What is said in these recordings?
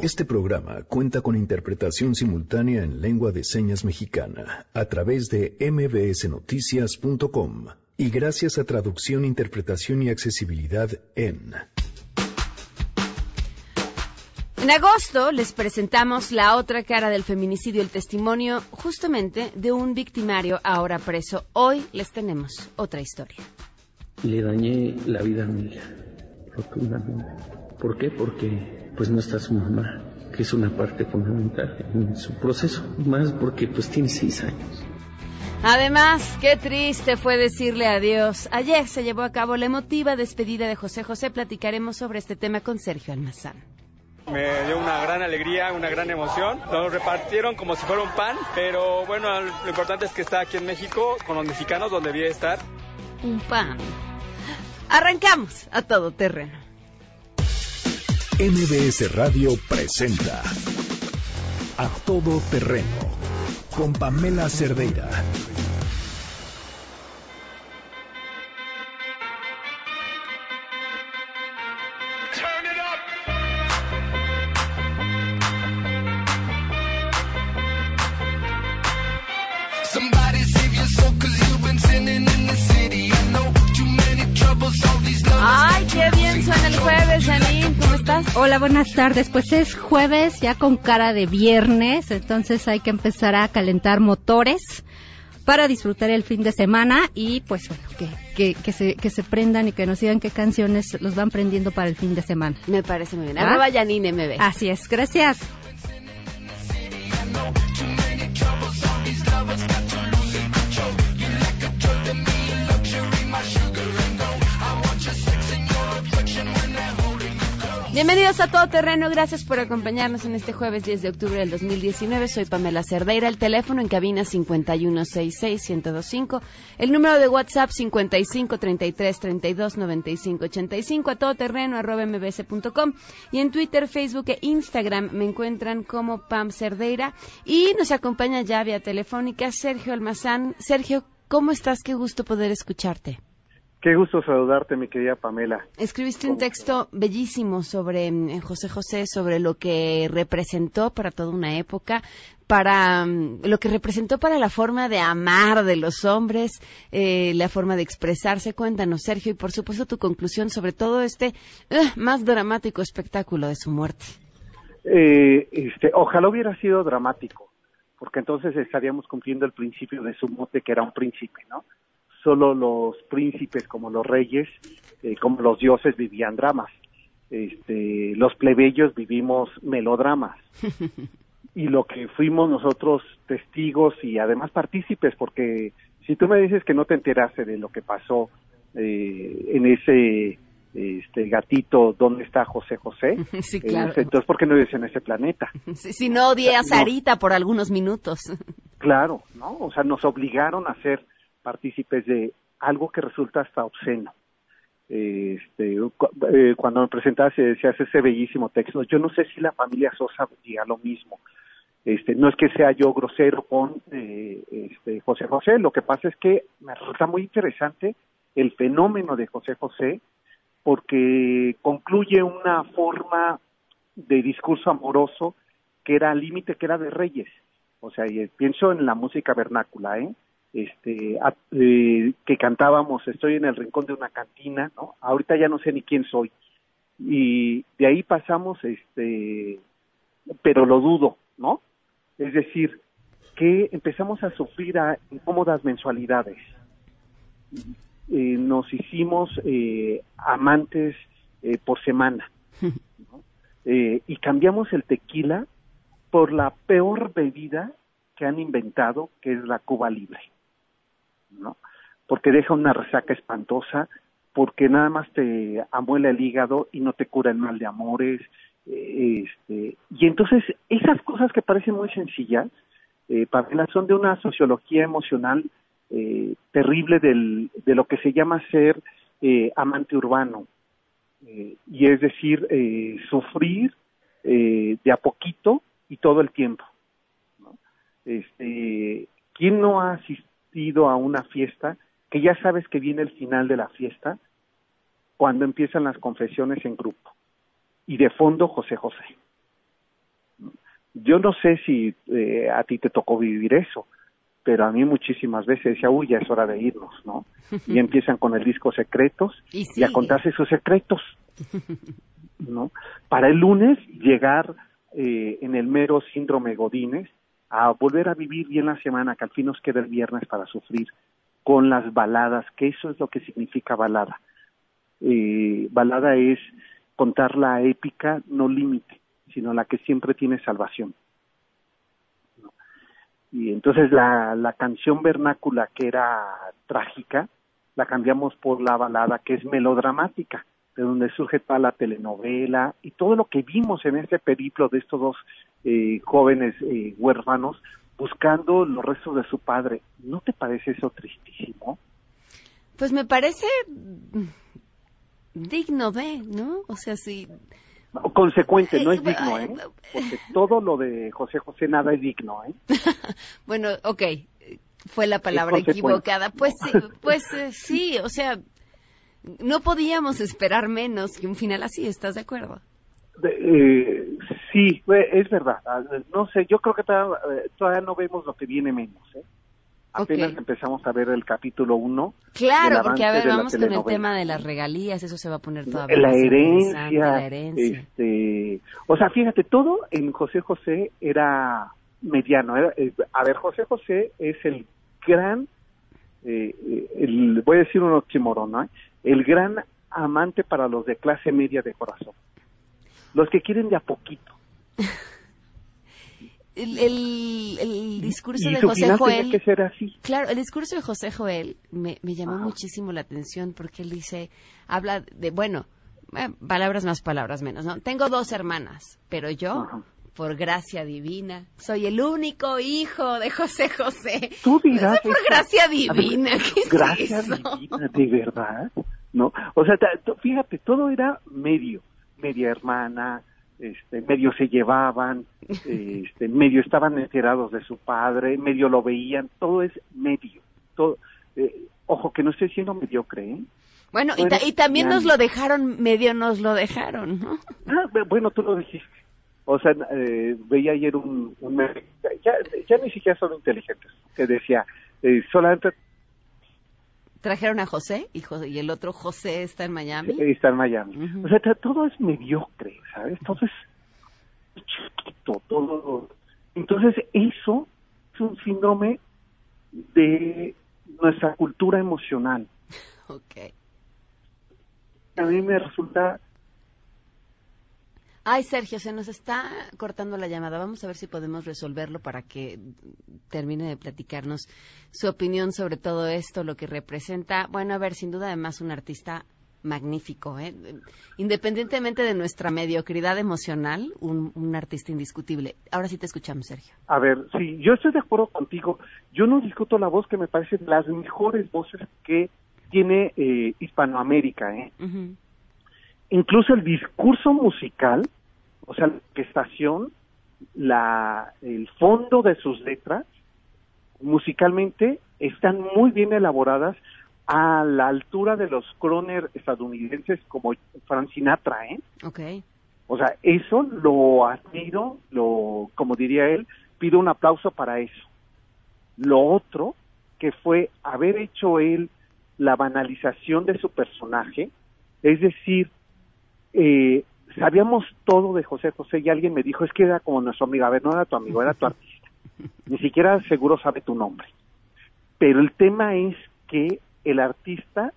Este programa cuenta con interpretación simultánea en lengua de señas mexicana a través de mbsnoticias.com y gracias a traducción, interpretación y accesibilidad en... En agosto les presentamos la otra cara del feminicidio, el testimonio justamente de un victimario ahora preso. Hoy les tenemos otra historia. Le dañé la vida a mi hija, rotundamente. ¿Por qué? Porque pues no está su mamá, que es una parte fundamental en su proceso, más porque pues tiene seis años. Además, qué triste fue decirle adiós. Ayer se llevó a cabo la emotiva despedida de José José. Platicaremos sobre este tema con Sergio Almazán. Me dio una gran alegría, una gran emoción. Nos repartieron como si fuera un pan, pero bueno, lo importante es que está aquí en México con los mexicanos donde debía estar. Un pan. Arrancamos a todo terreno. MBS Radio presenta A Todo Terreno con Pamela Cerdeira. Ay, qué bien suena el jueves, Janine. Hola, buenas tardes. Pues es jueves, ya con cara de viernes, entonces hay que empezar a calentar motores para disfrutar el fin de semana y pues bueno, que, que, que, se, que se prendan y que nos digan qué canciones los van prendiendo para el fin de semana. Me parece muy bien. ¿Ah? Arroba Janine MB. Así es, gracias. Bienvenidos a Todo Terreno, gracias por acompañarnos en este jueves 10 de octubre del 2019. Soy Pamela Cerdeira, el teléfono en cabina 5166125, el número de WhatsApp 5533329585, a todoterreno arroba mbs.com y en Twitter, Facebook e Instagram me encuentran como Pam Cerdeira y nos acompaña ya vía telefónica Sergio Almazán. Sergio, ¿cómo estás? Qué gusto poder escucharte. Qué gusto saludarte, mi querida Pamela. Escribiste un texto bellísimo sobre mm, José José, sobre lo que representó para toda una época, para mm, lo que representó para la forma de amar de los hombres, eh, la forma de expresarse. Cuéntanos, Sergio, y por supuesto tu conclusión sobre todo este uh, más dramático espectáculo de su muerte. Eh, este, ojalá hubiera sido dramático, porque entonces estaríamos cumpliendo el principio de su mote, que era un príncipe, ¿no? Solo los príncipes, como los reyes, eh, como los dioses, vivían dramas. Este, los plebeyos vivimos melodramas. y lo que fuimos nosotros testigos y además partícipes, porque si tú me dices que no te enteraste de lo que pasó eh, en ese este gatito, ¿dónde está José José? Sí, claro. Eh, entonces, ¿por qué no vives en ese planeta? Si, si no odié a No. Sarita por algunos minutos. Claro, ¿no? O sea, nos obligaron a ser partícipes de algo que resulta hasta obsceno. Este, eh, cuando me presentaste decías ese bellísimo texto, yo no sé si la familia Sosa diga lo mismo. Este, no es que sea yo grosero con eh, este, José José, lo que pasa es que me resulta muy interesante el fenómeno de José José porque concluye una forma de discurso amoroso que era al límite que era de Reyes. O sea, pienso en la música vernácula, ¿eh? Este, a- eh, que cantábamos, estoy en el rincón de una cantina, ¿no? Ahorita ya no sé ni quién soy. Y de ahí pasamos, este, pero lo dudo, ¿no? Es decir, que empezamos a sufrir a incómodas mensualidades. Eh, nos hicimos eh, amantes eh, por semana. ¿no? Y cambiamos el tequila por la peor bebida que han inventado, que es la Cuba Libre, ¿no? Porque deja una resaca espantosa, porque nada más te amuela el hígado y no te cura el mal de amores, eh, este, y entonces esas cosas que parecen muy sencillas, eh, Pamela, son de una sociología emocional eh, terrible del, de lo que se llama ser eh, amante urbano, eh, y es decir, eh, sufrir de a poquito y todo el tiempo. Este, ¿Quién no ha asistido a una fiesta que ya sabes que viene el final de la fiesta cuando empiezan las confesiones en grupo? Y de fondo José José. yo no sé si eh, a ti te tocó vivir eso, pero a mí muchísimas veces decía, uy, ya es hora de irnos, ¿no? Y empiezan con el disco Secretos y, a contarse sus secretos, ¿no? Para el lunes llegar eh, en el mero síndrome Godínez a volver a vivir bien la semana, que al fin nos queda el viernes para sufrir con las baladas, que eso es lo que significa balada. Eh, balada es contar la épica, no límite, sino la que siempre tiene salvación. Y entonces la, la canción vernácula que era trágica, la cambiamos por la balada que es melodramática, de donde surge toda la telenovela y todo lo que vimos en este periplo de estos dos eh, jóvenes eh, huérfanos buscando los restos de su padre. ¿No te parece eso tristísimo? Pues me parece digno de, ¿no? O sea, sí. Consecuente, no es digno, ¿eh? Porque todo lo de José José nada es digno, ¿eh? bueno, ok, fue la palabra equivocada. Pues sí, pues eh, sí, o sea, no podíamos esperar menos que un final así, ¿estás de acuerdo? Eh, sí, es verdad. Ah, no sé, yo creo que eh, todavía, no vemos lo que viene menos. ¿eh? Apenas empezamos a ver el capítulo 1. Claro, porque a ver, vamos con el tema de las regalías, eso se va a poner todavía la herencia, la herencia. Este, o sea, fíjate, todo en José José era mediano. Eh, a ver, José José es el gran, el, voy a decir un oxímoron, ¿no? el gran amante para los de clase media de corazón. Los que quieren de a poquito. El, discurso de José Joel. Que ser así. Claro, el discurso de José Joel me, llamó muchísimo la atención porque él dice, habla de, bueno, eh, palabras más, palabras menos, ¿no? Tengo dos hermanas, pero yo, por gracia divina, soy el único hijo de José José. Tú dirás. por gracia divina. gracia divina, de verdad. ¿no? O sea, fíjate, todo era medio, media hermana, este, medio se llevaban, este, medio estaban enterados de su padre, medio lo veían, todo es medio, todo, eh, ojo que no estoy siendo mediocre, ¿eh? Bueno, y, también nos lo dejaron, medio nos lo dejaron, ¿no? Ah, bueno, tú lo dijiste. O sea, eh, veía ayer un, un ya, ya ni siquiera son inteligentes, que decía, eh, solamente trajeron a José y, y, el otro José está en Miami. Está en Miami. O sea, todo es mediocre, ¿sabes? Todo es chiquito, todo. Entonces, eso es un síndrome de nuestra cultura emocional. Ok. A mí me resulta Ay, Sergio, se nos está cortando la llamada. Vamos a ver si podemos resolverlo para que termine de platicarnos su opinión sobre todo esto, lo que representa. Bueno, a ver, sin duda además un artista magnífico, ¿eh? independientemente de nuestra mediocridad emocional, un, artista indiscutible. Ahora sí te escuchamos, Sergio. A ver, sí, yo estoy de acuerdo contigo. Yo no discuto la voz que me parece las mejores voces que tiene eh, Hispanoamérica. ¿eh? Incluso el discurso musical o sea, la orquestación, la, el fondo de sus letras, musicalmente, están muy bien elaboradas a la altura de los croner estadounidenses como Frank Sinatra, ¿eh? Okay. O sea, eso lo admiro, lo, como diría él, pido un aplauso para eso. Lo otro, que fue haber hecho él la banalización de su personaje, es decir, eh, sabíamos todo de José José y alguien me dijo, es que era como nuestro amigo, a ver, no era tu amigo, era tu artista. Ni siquiera seguro sabe tu nombre. Pero el tema es que el artista,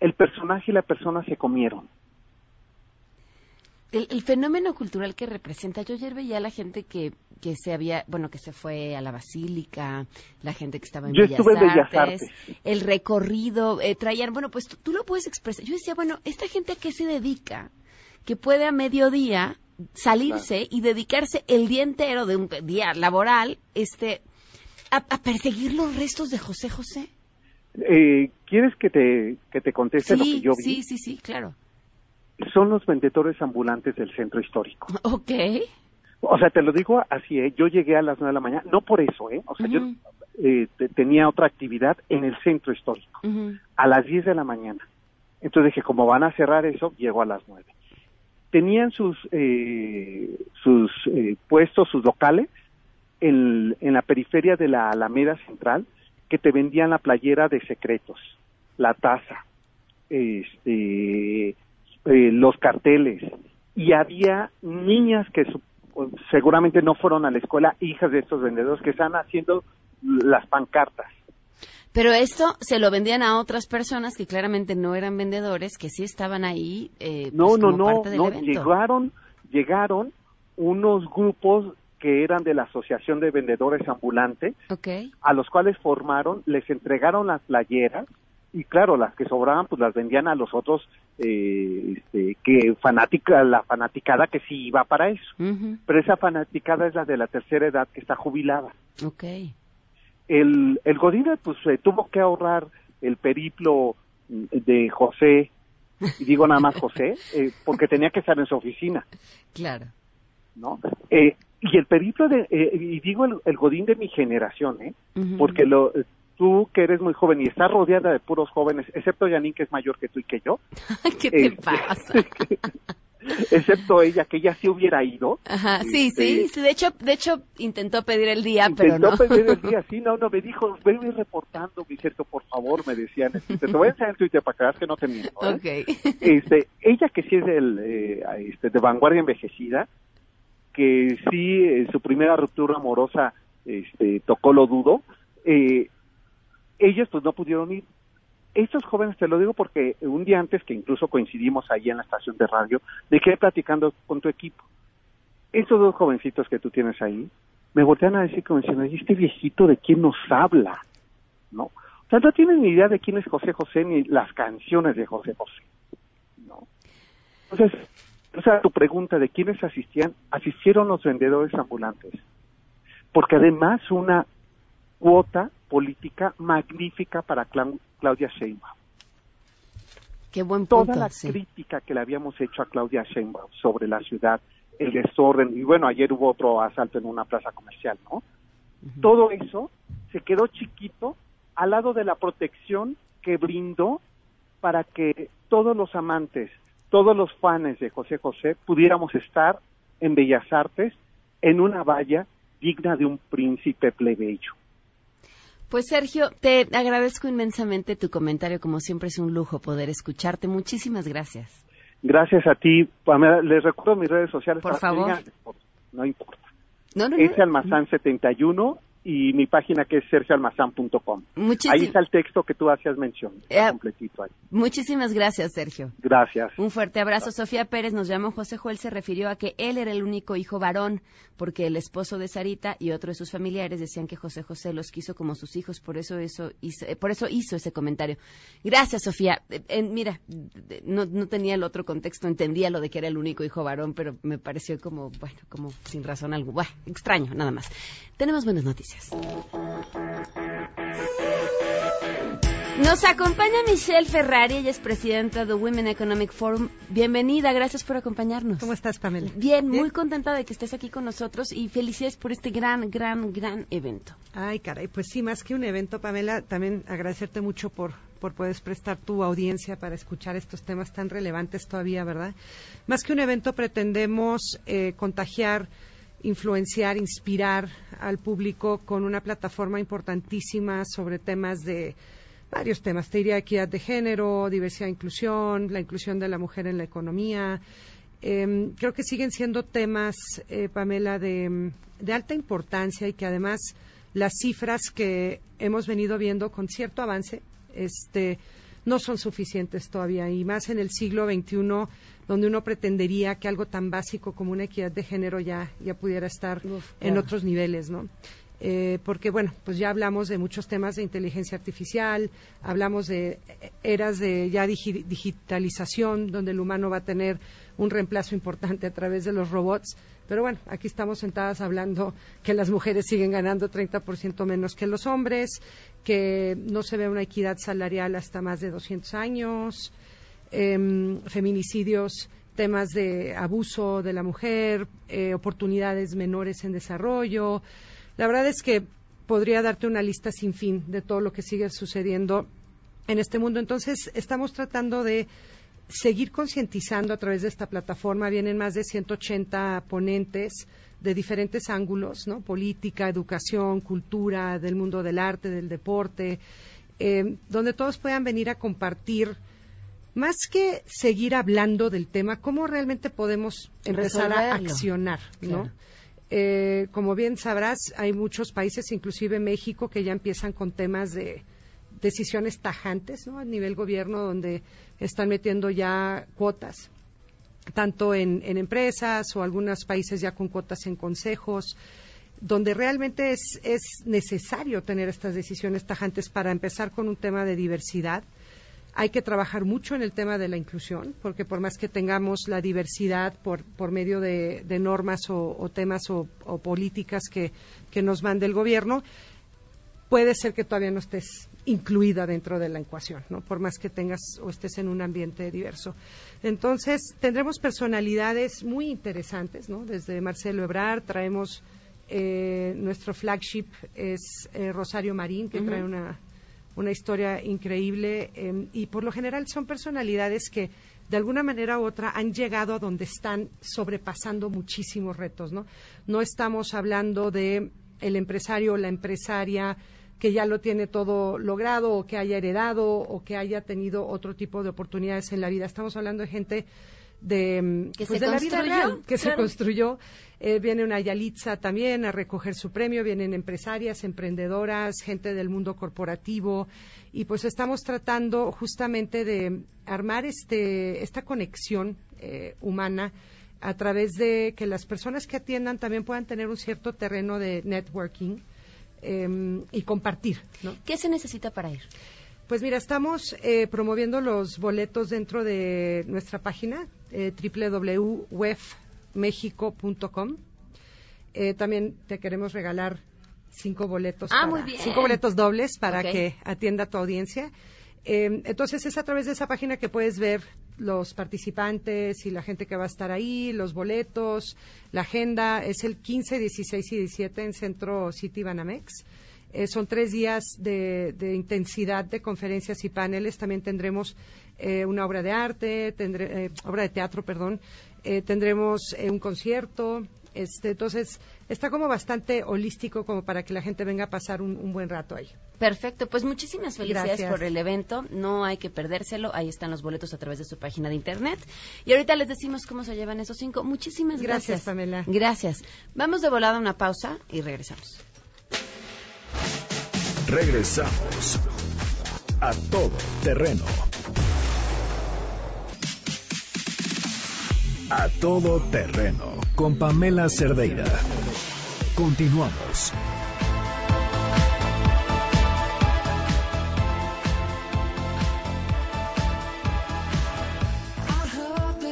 el personaje y la persona se comieron. El, fenómeno cultural que representa, yo ayer veía a la gente que, que se había, bueno, que se fue a la basílica, la gente que estaba en, yo Bellas, estuve Artes, en Bellas Artes, el recorrido, eh, traían, bueno, pues tú, tú, lo puedes expresar. Yo decía, bueno, ¿esta gente a qué se dedica? Que puede a mediodía salirse y dedicarse el día entero de un día laboral este a, perseguir los restos de José José. Eh, ¿Quieres que te, que te conteste lo que yo vi? Sí, sí, sí, claro. Son los vendedores ambulantes del centro histórico. Ok. O sea, te lo digo así, ¿eh? yo llegué a las nueve de la mañana, no por eso, ¿eh? O sea, yo eh, tenía otra actividad en el centro histórico, a las diez de la mañana. Entonces dije, como van a cerrar eso, llego a las nueve tenían sus, eh, sus eh, puestos, sus locales en, en la periferia de la Alameda Central que te vendían la playera de secretos, la taza, este, eh, los carteles. Y había niñas que seguramente no fueron a la escuela, hijas de estos vendedores, que están haciendo las pancartas. Pero esto se lo vendían a otras personas que claramente no eran vendedores, que sí estaban ahí. Eh, no, pues, no, como no, parte del no. evento. Llegaron, llegaron unos grupos que eran de la Asociación de Vendedores Ambulantes, Ok. a los cuales formaron, les entregaron las playeras y claro, las que sobraban pues las vendían a los otros eh, este, que fanática, la fanaticada que sí iba para eso. Pero esa fanaticada es la de la tercera edad que está jubilada. Ok. El, el Godine pues eh, tuvo que ahorrar el periplo mm, de José, y digo nada más José, eh, porque tenía que estar en su oficina. Claro. ¿no? Eh, y el periplo de, eh, y digo el, el godín de mi generación, ¿eh? Porque lo, tú que eres muy joven y estás rodeada de puros jóvenes, excepto Janine que es mayor que tú y que yo, ¿Qué te pasa? excepto ella que ella sí hubiera ido. Ajá, sí, Este, sí, sí, de hecho, de hecho intentó pedir el día, pero Intentó no. pedir el día, sí, no, no, me dijo, veme reportando, Vicente, por favor, me decían, este, te voy a enseñar en Twitter para que veas que no te miento, ¿eh? Ok. este, ella que sí es del, eh, este, de vanguardia envejecida, que sí en su primera ruptura amorosa este, tocó lo dudo, eh, ellos pues no pudieron ir. Estos jóvenes, te lo digo porque un día antes que incluso coincidimos ahí en la estación de radio, me quedé platicando con tu equipo. Estos dos jovencitos que tú tienes ahí, me voltean a decir como diciendo, "¿Y este viejito de quién nos habla? ¿No? O sea, no tienen ni idea de quién es José José ni las canciones de José José. ¿no? Entonces, o sea, tu pregunta de quiénes asistían, asistieron los vendedores ambulantes. Porque además una cuota política magnífica para Claudia Sheinbaum. Qué buen punto. Toda la sí. crítica que le habíamos hecho a Claudia Sheinbaum sobre la ciudad, el desorden, y bueno, ayer hubo otro asalto en una plaza comercial, ¿no? Todo eso se quedó chiquito al lado de la protección que brindó para que todos los amantes, todos los fans de José José pudiéramos estar en Bellas Artes en una valla digna de un príncipe plebeyo. Pues Sergio, te agradezco inmensamente tu comentario, como siempre es un lujo poder escucharte. Muchísimas gracias. Gracias a ti. Les recuerdo mis redes sociales. Por favor. no importa. No, no, Ese no. Almazán 71 y mi página que es sergioalmazán.com. Ahí está el texto que tú hacías mención, Eh, completito ahí. Muchísimas gracias, Sergio. Gracias. Un fuerte abrazo. Sofía Pérez nos llamó. José Joel se refirió a que él era el único hijo varón, porque el esposo de Sarita y otro de sus familiares decían que José José los quiso como sus hijos, por eso, eso hizo, eh, por eso hizo ese comentario. Gracias, Sofía. Eh, eh, mira, no, no tenía el otro contexto, entendía lo de que era el único hijo varón, pero me pareció como, bueno, como sin razón alguna. Bueno, extraño, nada más. Tenemos buenas noticias. Nos acompaña Michelle Ferrari, ella es presidenta de Women Economic Forum. Bienvenida, gracias por acompañarnos. ¿Cómo estás, Pamela? Bien, muy contenta de que estés aquí con nosotros y felicidades por este gran, gran, gran evento. Ay, caray, pues sí, más que un evento, Pamela, también agradecerte mucho por, por poder prestar tu audiencia para escuchar estos temas tan relevantes todavía, ¿verdad? Más que un evento, pretendemos eh, contagiar, influenciar, inspirar al público con una plataforma importantísima sobre temas de varios temas. Te diría equidad de género, diversidad e inclusión, la inclusión de la mujer en la economía. Eh, creo que siguen siendo temas, eh, Pamela, de alta importancia y que además las cifras que hemos venido viendo con cierto avance este, no son suficientes todavía y más en el siglo XXI donde uno pretendería que algo tan básico como una equidad de género ya, ya pudiera estar en claro. otros niveles, ¿no? Eh, porque bueno, pues ya hablamos de muchos temas de inteligencia artificial, hablamos de eras de ya digi- digitalización, donde el humano va a tener un reemplazo importante a través de los robots. Pero bueno, aquí estamos sentadas hablando que las mujeres siguen ganando 30% menos que los hombres, que no se ve una equidad salarial hasta más de 200 años, em, feminicidios, temas de abuso de la mujer, eh, oportunidades menores en desarrollo. La verdad es que podría darte una lista sin fin de todo lo que sigue sucediendo en este mundo. Entonces, estamos tratando de seguir concientizando a través de esta plataforma. Vienen más de 180 ponentes de diferentes ángulos, ¿no? Política, educación, cultura, del mundo del arte, del deporte, eh, donde todos puedan venir a compartir, más que seguir hablando del tema, cómo realmente podemos empezar a accionar, ¿no? Eh, como bien sabrás, hay muchos países, inclusive México, que ya empiezan con temas de decisiones tajantes, ¿no? A nivel gobierno, donde están metiendo ya cuotas, tanto en, empresas o algunos países ya con cuotas en consejos, donde realmente es, es necesario tener estas decisiones tajantes para empezar con un tema de diversidad. Hay que trabajar mucho en el tema de la inclusión, porque por más que tengamos la diversidad por, por medio de, normas o, temas o, políticas que, que nos mande el gobierno, puede ser que todavía no estés incluida dentro de la ecuación, ¿no? Por más que tengas o estés en un ambiente diverso. Entonces, tendremos personalidades muy interesantes, ¿no? Desde Marcelo Ebrard traemos eh, nuestro flagship es eh, Rosario Marín, que trae una, una historia increíble em, y por lo general son personalidades que de alguna manera u otra han llegado a donde están sobrepasando muchísimos retos, ¿no? No estamos hablando de el empresario o la empresaria que ya lo tiene todo logrado o que haya heredado o que haya tenido otro tipo de oportunidades en la vida. Estamos hablando de gente de, mm, pues de la vida real que se construyó. Eh, viene una Yalitza también a recoger su premio, vienen empresarias, emprendedoras, gente del mundo corporativo y pues estamos tratando justamente de armar este, esta conexión eh, humana a través de que las personas que atiendan también puedan tener un cierto terreno de networking Em, y compartir. ¿Qué se necesita para ir? Pues mira, estamos eh, promoviendo los boletos dentro de nuestra página eh, www.wefmexico.com. Eh, también te queremos regalar cinco boletos, ah, cinco boletos dobles para que atienda tu audiencia. Em, entonces es a través de esa página que puedes ver los participantes y la gente que va a estar ahí, los boletos, la agenda. Es el 15, 16 y 17 en Centro City Banamex. Eh, son tres días de, intensidad de conferencias y paneles. También tendremos eh, una obra de arte, eh, obra de teatro, perdón. tendremos un concierto, este, entonces, está como bastante holístico como para que la gente venga a pasar un, buen rato ahí. Perfecto, pues muchísimas felicidades por el evento. No hay que perdérselo. Ahí están los boletos a través de su página de internet. Y ahorita les decimos cómo se llevan esos cinco. Muchísimas gracias. Gracias, Pamela. Gracias. Vamos de volada a una pausa y regresamos. Regresamos a todo terreno. A todo terreno con Pamela Cerdeira. Continuamos.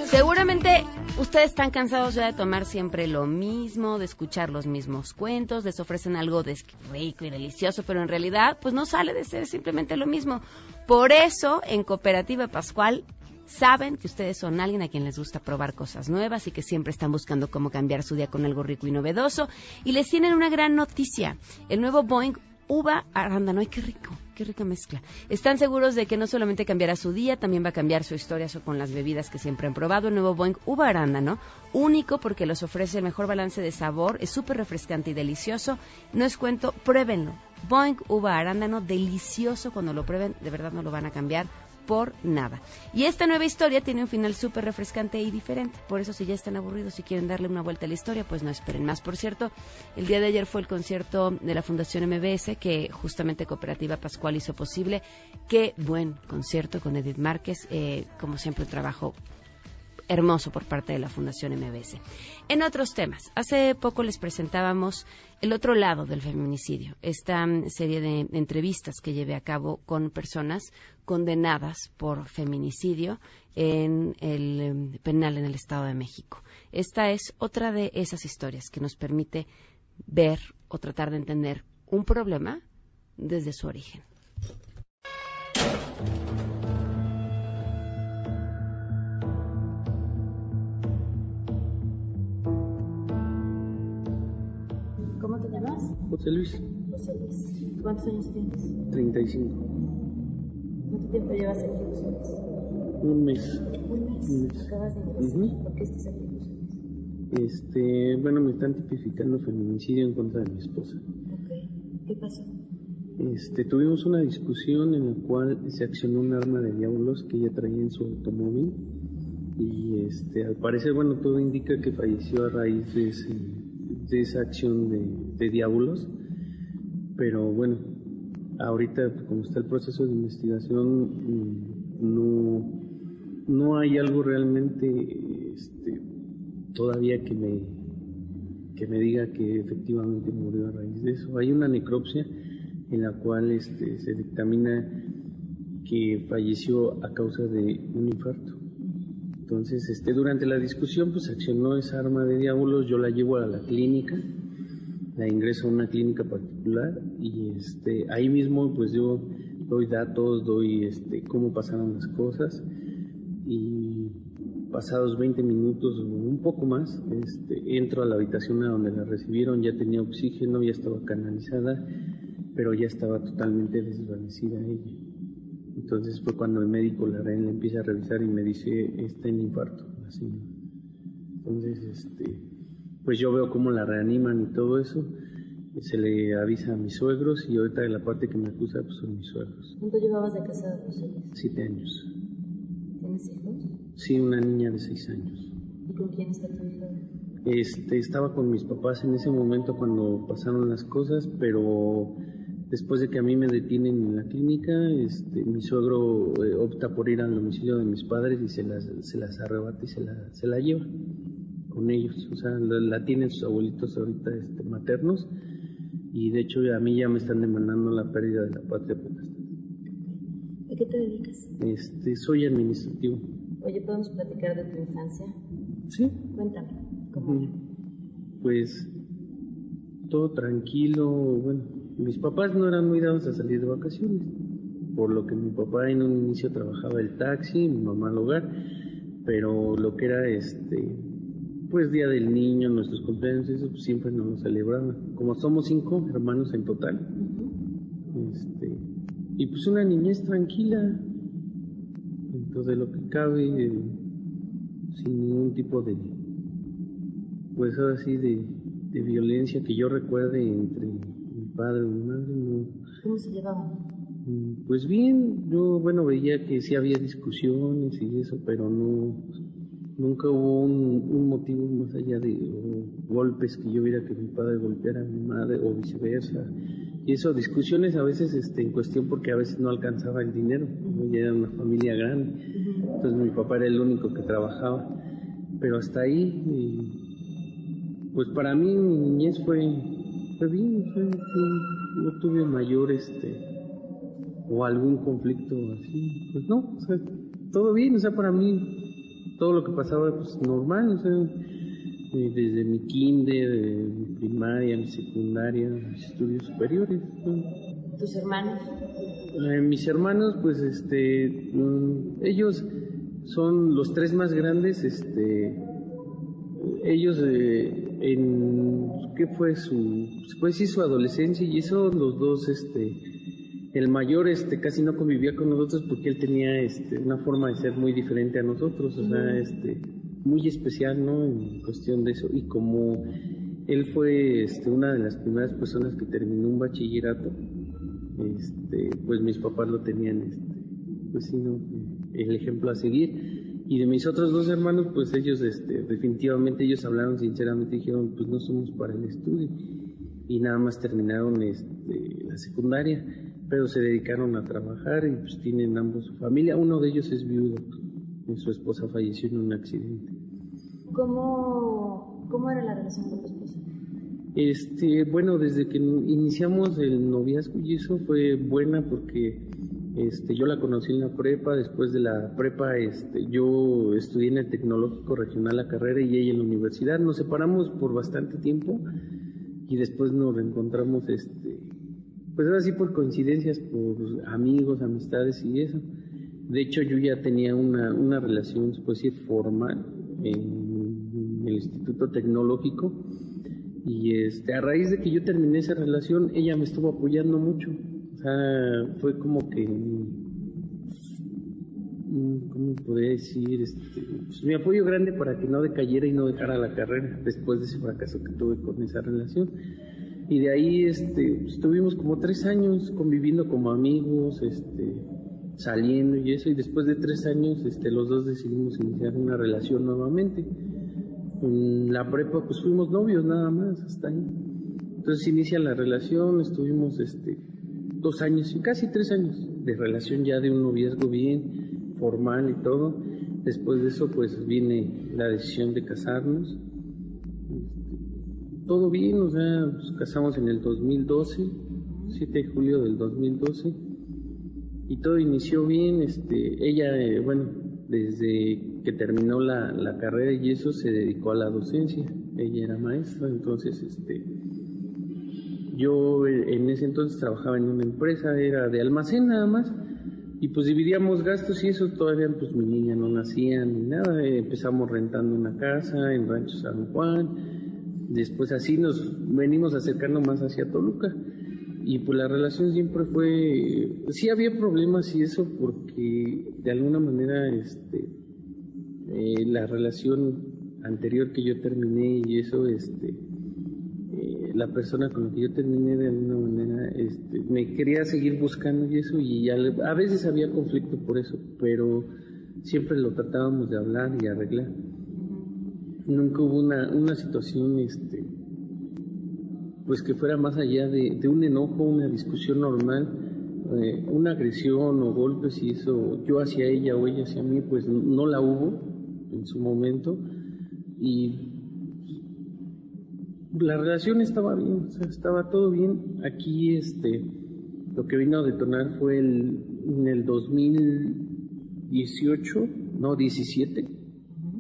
Seguramente ustedes están cansados ya de tomar siempre lo mismo, de escuchar los mismos cuentos, les ofrecen algo de rico y delicioso, pero en realidad pues no sale de ser simplemente lo mismo. Por eso en Cooperativa Pascual saben que ustedes son alguien a quien les gusta probar cosas nuevas y que siempre están buscando cómo cambiar su día con algo rico y novedoso. Y les tienen una gran noticia. El nuevo Boeing uva arándano. ¡Ay, qué rico! ¡Qué rica mezcla! Están seguros de que no solamente cambiará su día, también va a cambiar su historia con las bebidas que siempre han probado. El nuevo Boeing uva arándano, único porque les ofrece el mejor balance de sabor, es súper refrescante y delicioso. No es cuento, pruébenlo. Boeing uva arándano, delicioso cuando lo prueben, de verdad no lo van a cambiar por nada. Y esta nueva historia tiene un final súper refrescante y diferente. Por eso, si ya están aburridos y quieren darle una vuelta a la historia, pues no esperen más. Por cierto, el día de ayer fue el concierto de la Fundación MBS que justamente Cooperativa Pascual hizo posible. Qué buen concierto con Edith Márquez. Eh, como siempre, un trabajo hermoso por parte de la Fundación MBS. En otros temas, hace poco les presentábamos el otro lado del feminicidio, esta mm, serie de entrevistas que llevé a cabo con personas condenadas por feminicidio en el em, penal en el Estado de México. Esta es otra de esas historias que nos permite ver o tratar de entender un problema desde su origen. José Luis. José Luis. ¿Cuántos años tienes? 35. ¿Cuánto tiempo llevas aquí, José Luis? Un mes. Un mes. Un mes. Acabas de ingresar. ¿Por qué estás aquí? Este, bueno, me están tipificando feminicidio en contra de mi esposa. Ok. ¿Qué pasó? Este, tuvimos una discusión en la cual se accionó un arma de diablos que ella traía en su automóvil y este, al parecer, bueno, todo indica que falleció a raíz de, ese- de esa acción de, de pero bueno, ahorita como está el proceso de investigación, mm, no, no hay algo realmente este, todavía que me, que me diga que efectivamente murió a raíz de eso. Hay una necropsia en la cual este, se dictamina que falleció a causa de un infarto. Entonces, este, durante la discusión, pues accionó esa arma de diablos, yo la llevo a la clínica, la ingreso a una clínica particular y este, ahí mismo pues yo doy datos, doy este, cómo pasaron las cosas y pasados 20 minutos o un poco más, este, entro a la habitación a donde la recibieron, ya tenía oxígeno, ya estaba canalizada, pero ya estaba totalmente desvanecida ella. Entonces fue cuando el médico la, la empieza a revisar y me dice, está en infarto, señora. Entonces, este, pues yo veo cómo la reaniman y todo eso, se le avisa a mis suegros y ahorita la parte que me acusa pues, son mis suegros. ¿Cuánto llevabas de casada, José Luis? Siete años. ¿Tienes hijos? Sí, una niña de seis años. ¿Y con quién está tu hija? Este, estaba con mis papás en ese momento cuando pasaron las cosas, pero después de que a mí me detienen en la clínica, este, mi suegro eh, opta por ir al domicilio de mis padres y se las, se las arrebata y se la, se la lleva con ellos. O sea, la, la tienen sus abuelitos ahorita este, maternos y de hecho a mí ya me están demandando la pérdida de la patria potestad. ¿A qué te dedicas? Este, soy administrativo. Oye, ¿podemos platicar de tu infancia? Sí. Cuéntame, ¿cómo? Pues todo tranquilo, bueno, mis papás no eran muy dados a salir de vacaciones, por lo que mi papá en un inicio trabajaba el taxi, mi mamá al hogar, pero lo que era este, pues día del niño, nuestros cumpleaños, eso pues, siempre nos lo celebraban. Como somos cinco hermanos en total, este, y pues una niñez tranquila, de lo que cabe, eh, sin ningún tipo de, pues ahora sí, de, de violencia que yo recuerde entre padre y mi madre, no. ¿Cómo se llevaban? Mm, Pues bien, yo bueno veía que sí había discusiones y eso, pero no, nunca hubo un, un motivo más allá de o golpes que yo viera que mi padre golpeara a mi madre o viceversa. Y eso, discusiones a veces este, en cuestión porque a veces no alcanzaba el dinero, ¿no? ya era una familia grande, entonces mi papá era el único que trabajaba, pero hasta ahí, y, pues para mí mi niñez fue, fue bien, no tuve mayor este, o algún conflicto así, pues no, o sea, todo bien, o sea, para mí todo lo que pasaba pues normal, o sea, eh, desde mi kinder, de mi primaria, mi secundaria, mis estudios superiores. ¿no? ¿Tus hermanos? Eh, mis hermanos, pues este, mm, ellos son los tres más grandes, este, ellos eh, en, ¿qué fue su, puede decir su adolescencia y eso, los dos, este, el mayor, este, casi no convivía con nosotros porque él tenía, este, una forma de ser muy diferente a nosotros, o sea, este, muy especial, ¿no? En cuestión de eso y como él fue, este, una de las primeras personas que terminó un bachillerato, este, pues mis papás lo tenían, este, pues sí, ¿no? el ejemplo a seguir. Y de mis otros dos hermanos, pues ellos, este, definitivamente ellos hablaron sinceramente, dijeron, pues no somos para el estudio. Y nada más terminaron este, la secundaria, pero se dedicaron a trabajar y pues tienen ambos su familia. Uno de ellos es viudo, y su esposa falleció en un accidente. ¿Cómo, cómo era la relación con tu esposa? Este, bueno, desde que iniciamos el noviazgo y eso fue buena porque este, yo la conocí en la prepa, después de la prepa este, yo estudié en el Tecnológico Regional la carrera y ella en la universidad. Nos separamos por bastante tiempo y después nos reencontramos, este, pues ahora sí por coincidencias, por amigos, amistades y eso. De hecho yo ya tenía una, una relación, puede decir, formal en el Instituto Tecnológico y este, a raíz de que yo terminé esa relación, ella me estuvo apoyando mucho. Sea, fue como que mm, ¿cómo podría decir? Este, pues, mi apoyo grande para que no decayera y no dejara la carrera después de ese fracaso que tuve con esa relación. Y de ahí este, estuvimos como tres años conviviendo como amigos, este, saliendo y eso, y después de tres años este, los dos decidimos iniciar una relación nuevamente. En la prepa pues fuimos novios nada más, hasta ahí. Entonces inicia la relación, estuvimos este, dos años, casi tres años de relación ya de un noviazgo bien formal y todo. Después de eso pues viene la decisión de casarnos. Todo bien, o sea, nos casamos en el 2012, 7 de julio del 2012 y todo inició bien. Este, ella, eh, bueno, desde que terminó la, la, carrera y eso se dedicó a la docencia. Ella era maestra, entonces, este, yo eh, en ese entonces trabajaba en una empresa, era de almacén nada más, y pues dividíamos gastos y eso todavía, pues mi niña no nacía ni nada. Eh, empezamos rentando una casa en Rancho San Juan, después así nos venimos acercando más hacia Toluca y pues la relación siempre fue sí había problemas y eso porque de alguna manera este eh, la relación anterior que yo terminé y eso este eh, la persona con la que yo terminé de alguna manera este me quería seguir buscando y eso y a, a veces había conflicto por eso pero siempre lo tratábamos de hablar y arreglar. Nunca hubo una una situación este pues que fuera más allá de, un enojo, una discusión normal, eh, una agresión o golpes y eso yo hacia ella o ella hacia mí, pues no la hubo en su momento. Y la relación estaba bien, o sea, estaba todo bien. Aquí este lo que vino a detonar fue el, en el 2018, no 17,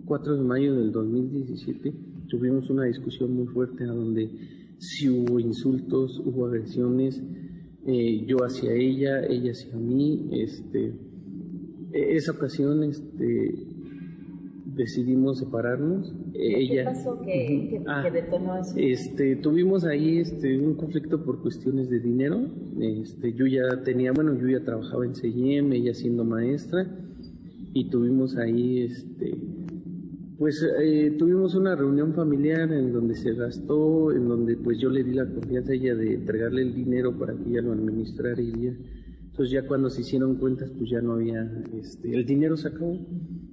4 de mayo del 2017, tuvimos una discusión muy fuerte a donde si hubo insultos, hubo agresiones, eh, yo hacia ella, ella hacia mí, este, e-, esa ocasión, este, decidimos separarnos. ¿Qué ella, pasó que, que, ah, que, detonó eso? Este, tuvimos ahí este, un conflicto por cuestiones de dinero. Este, yo ya tenía, bueno, yo ya trabajaba en CIEM, ella siendo maestra, y tuvimos ahí este, pues eh, tuvimos una reunión familiar en donde se gastó, en donde pues yo le di la confianza a ella de entregarle el dinero para que ella lo administrara y ya. Entonces ya cuando se hicieron cuentas pues ya no había, este, el dinero se acabó.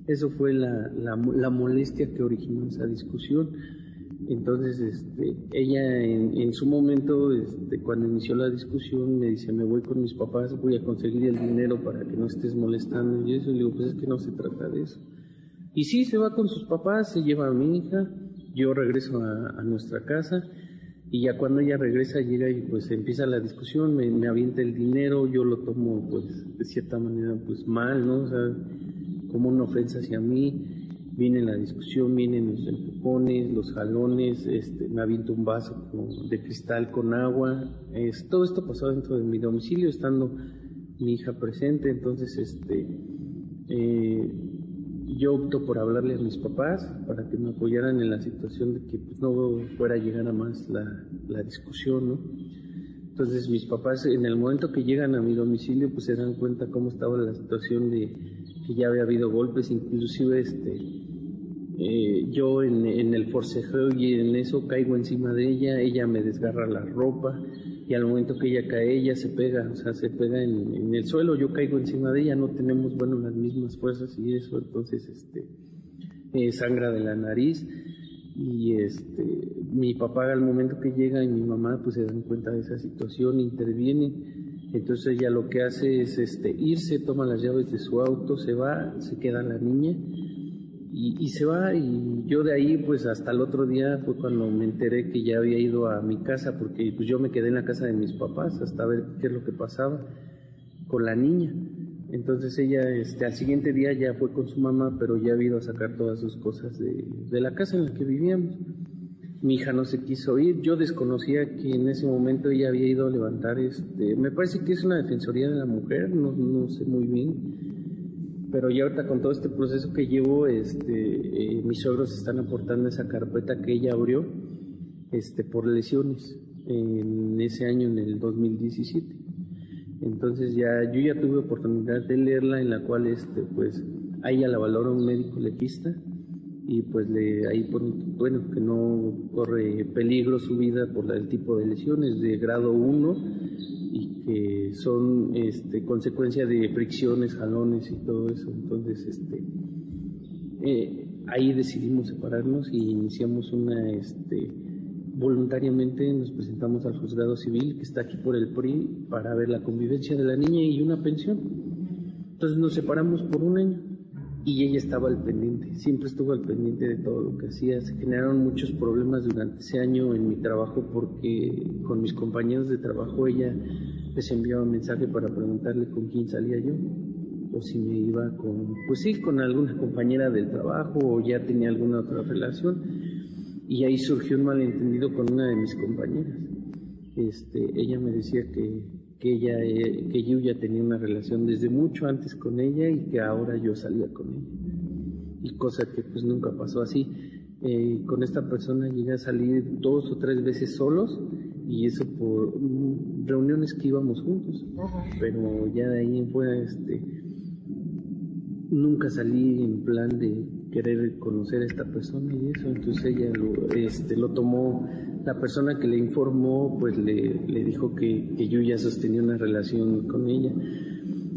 Eso fue la, la, la molestia que originó esa discusión. Entonces este, ella en, su momento, este, cuando inició la discusión, me dice, me voy con mis papás, voy a conseguir el dinero para que no estés molestando y eso. Y le digo, pues es que no se trata de eso. Y sí, se va con sus papás, se lleva a mi hija, yo regreso a nuestra casa y ya cuando ella regresa llega y pues empieza la discusión, me, avienta el dinero, yo lo tomo pues de cierta manera pues mal, ¿no? O sea, como una ofensa hacia mí, viene la discusión, vienen los empujones, los jalones, este, me avienta un vaso de cristal con agua, es, todo esto pasó dentro de mi domicilio estando mi hija presente, entonces este... Eh, yo opto por hablarle a mis papás para que me apoyaran en la situación de que pues, no fuera a llegar a más la, la, discusión, ¿no? Entonces mis papás en el momento que llegan a mi domicilio pues se dan cuenta cómo estaba la situación de que ya había habido golpes, inclusive este eh, yo en, en el forcejeo y en eso caigo encima de ella, ella me desgarra la ropa, y al momento que ella cae, ella se pega, o sea, se pega en, el suelo, yo caigo encima de ella, no tenemos, bueno, las mismas fuerzas y eso, entonces, este, eh, sangra de la nariz y este, mi papá al momento que llega y mi mamá pues se dan cuenta de esa situación, interviene, entonces ella lo que hace es este, irse, toma las llaves de su auto, se va, se queda la niña y, se va y yo de ahí pues hasta el otro día fue cuando me enteré que ya había ido a mi casa porque pues yo me quedé en la casa de mis papás hasta ver qué es lo que pasaba con la niña. Entonces ella este, al siguiente día ya fue con su mamá pero ya había ido a sacar todas sus cosas de, de la casa en la que vivíamos. Mi hija no se quiso ir, yo desconocía que en ese momento ella había ido a levantar, este, me parece que es una defensoría de la mujer, no, no sé muy bien, pero ya ahorita con todo este proceso que llevo, este, eh, mis suegros están aportando esa carpeta que ella abrió, este, por lesiones en ese año, en el 2017. Entonces ya yo ya tuve oportunidad de leerla en la cual este pues a ella la valora un médico legista y pues le ahí pone bueno que no corre peligro su vida por el tipo de lesiones de grado 1 y que son este consecuencia de fricciones, jalones y todo eso. Entonces este eh, ahí decidimos separarnos y iniciamos una este voluntariamente nos presentamos al juzgado civil que está aquí por el PRI para ver la convivencia de la niña y una pensión. Entonces nos separamos por un año y ella estaba al pendiente, siempre estuvo al pendiente de todo lo que hacía. Se generaron muchos problemas durante ese año en mi trabajo porque con mis compañeros de trabajo ella les enviaba un mensaje para preguntarle con quién salía yo o si me iba con, pues sí, con alguna compañera del trabajo o ya tenía alguna otra relación y ahí surgió un malentendido con una de mis compañeras. Este, ella me decía que, que ella, eh, que yo ya tenía una relación desde mucho antes con ella y que ahora yo salía con ella. Y cosa que pues nunca pasó así. Eh, con esta persona llegué a salir dos o tres veces solos y eso por reuniones que íbamos juntos. Pero ya de ahí fue este, nunca salí en plan de querer conocer a esta persona y eso. Entonces ella lo, este, lo tomó, la persona que le informó, pues le, le dijo que, yo ya sostenía una relación con ella.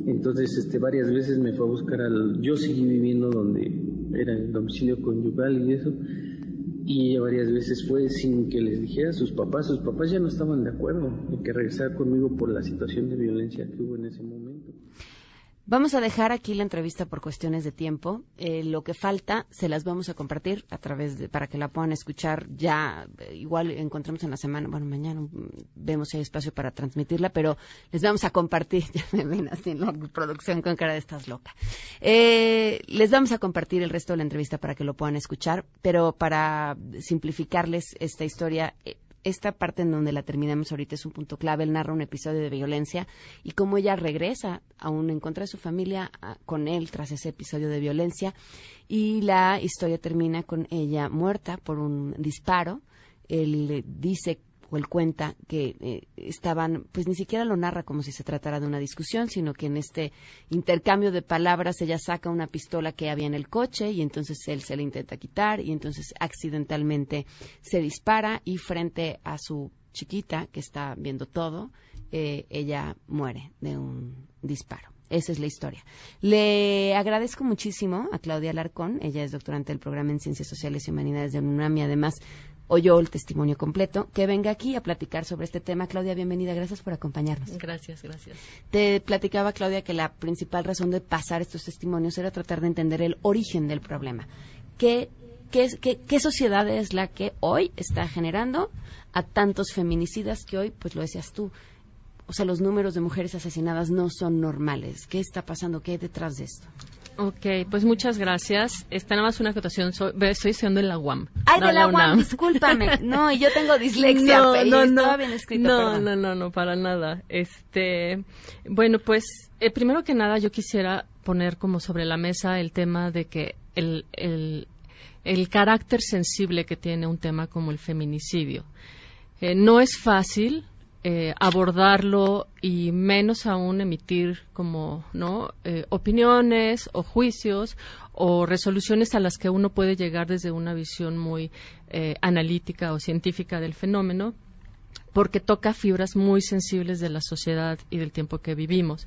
Entonces, este, varias veces me fue a buscar al, yo seguí viviendo donde era el domicilio conyugal y eso. Y varias veces fue sin que les dijera a sus papás. Sus papás ya no estaban de acuerdo en que regresara conmigo por la situación de violencia que hubo en ese momento. Vamos a dejar aquí la entrevista por cuestiones de tiempo. Eh, lo que falta se las vamos a compartir a través de, para que la puedan escuchar ya. Eh, igual encontramos en la semana, bueno, mañana mm, vemos si hay espacio para transmitirla, pero les vamos a compartir, ya me ven así en la producción con cara de estás loca. Eh, les vamos a compartir el resto de la entrevista para que lo puedan escuchar, pero para simplificarles esta historia, esta parte en donde la terminamos ahorita es un punto clave. Él narra un episodio de violencia y cómo ella regresa aún en contra de su familia con él tras ese episodio de violencia. Y la historia termina con ella muerta por un disparo. Él dice él cuenta que eh, estaban, pues ni siquiera lo narra como si se tratara de una discusión, sino que en este intercambio de palabras ella saca una pistola que había en el coche y entonces él se la intenta quitar y entonces accidentalmente se dispara y frente a su chiquita que está viendo todo, eh, ella muere de un disparo. Esa es la historia. Le agradezco muchísimo a Claudia Alarcón. Ella es doctorante del programa en Ciencias Sociales y Humanidades de UNAM y además oyó el testimonio completo, que venga aquí a platicar sobre este tema. Claudia, bienvenida, gracias por acompañarnos. Gracias, gracias. Te platicaba, Claudia, que la principal razón de pasar estos testimonios era tratar de entender el origen del problema. ¿Qué, qué, qué, qué sociedad es la que hoy está generando a tantos feminicidas que hoy, pues lo decías tú, o sea, los números de mujeres asesinadas no son normales. ¿Qué está pasando? ¿Qué hay detrás de esto? Ok, pues muchas gracias. Está nada más una acotación. estoy estudiando en la UAM. Ay, de la, UAM, discúlpame. No, y yo tengo dislexia. No, no, no. Bien escrito, no, no, no, no, para nada. Este, bueno, pues eh, primero que nada yo quisiera poner como sobre la mesa el tema de que el, el, el carácter sensible que tiene un tema como el feminicidio. Eh, no es fácil, eh, abordarlo y menos aún emitir como no eh, opiniones o juicios o resoluciones a las que uno puede llegar desde una visión muy eh, analítica o científica del fenómeno porque toca fibras muy sensibles de la sociedad y del tiempo que vivimos.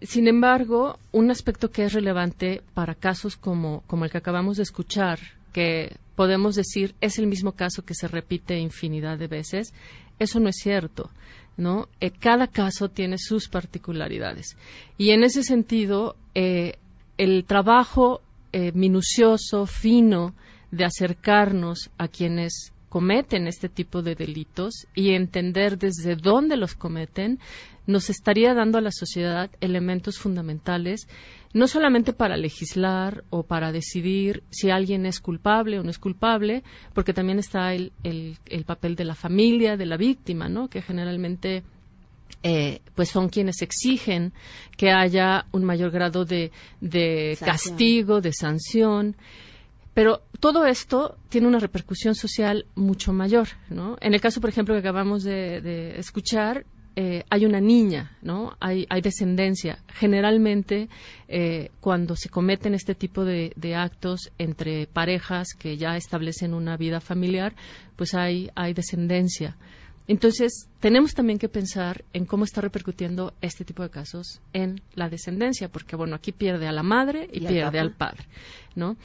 sin embargo, un aspecto que es relevante para casos como, como el que acabamos de escuchar, que podemos decir es el mismo caso que se repite infinidad de veces, eso no es cierto. ¿no? Eh, cada caso tiene sus particularidades. Y en ese sentido, eh, el trabajo eh, minucioso, fino, de acercarnos a quienes cometen este tipo de delitos y entender desde dónde los cometen, nos estaría dando a la sociedad elementos fundamentales no solamente para legislar o para decidir si alguien es culpable o no es culpable, porque también está el, el, papel de la familia, de la víctima, ¿no? que generalmente eh, pues son quienes exigen que haya un mayor grado de, de castigo, de sanción. Pero todo esto tiene una repercusión social mucho mayor. ¿no? En el caso, por ejemplo, que acabamos de, de escuchar, eh, hay una niña, ¿no? Hay, descendencia. Generalmente, eh, cuando se cometen este tipo de, actos entre parejas que ya establecen una vida familiar, pues hay, hay descendencia. Entonces, tenemos también que pensar en cómo está repercutiendo este tipo de casos en la descendencia, porque, bueno, aquí pierde a la madre y, pierde al padre, ¿no?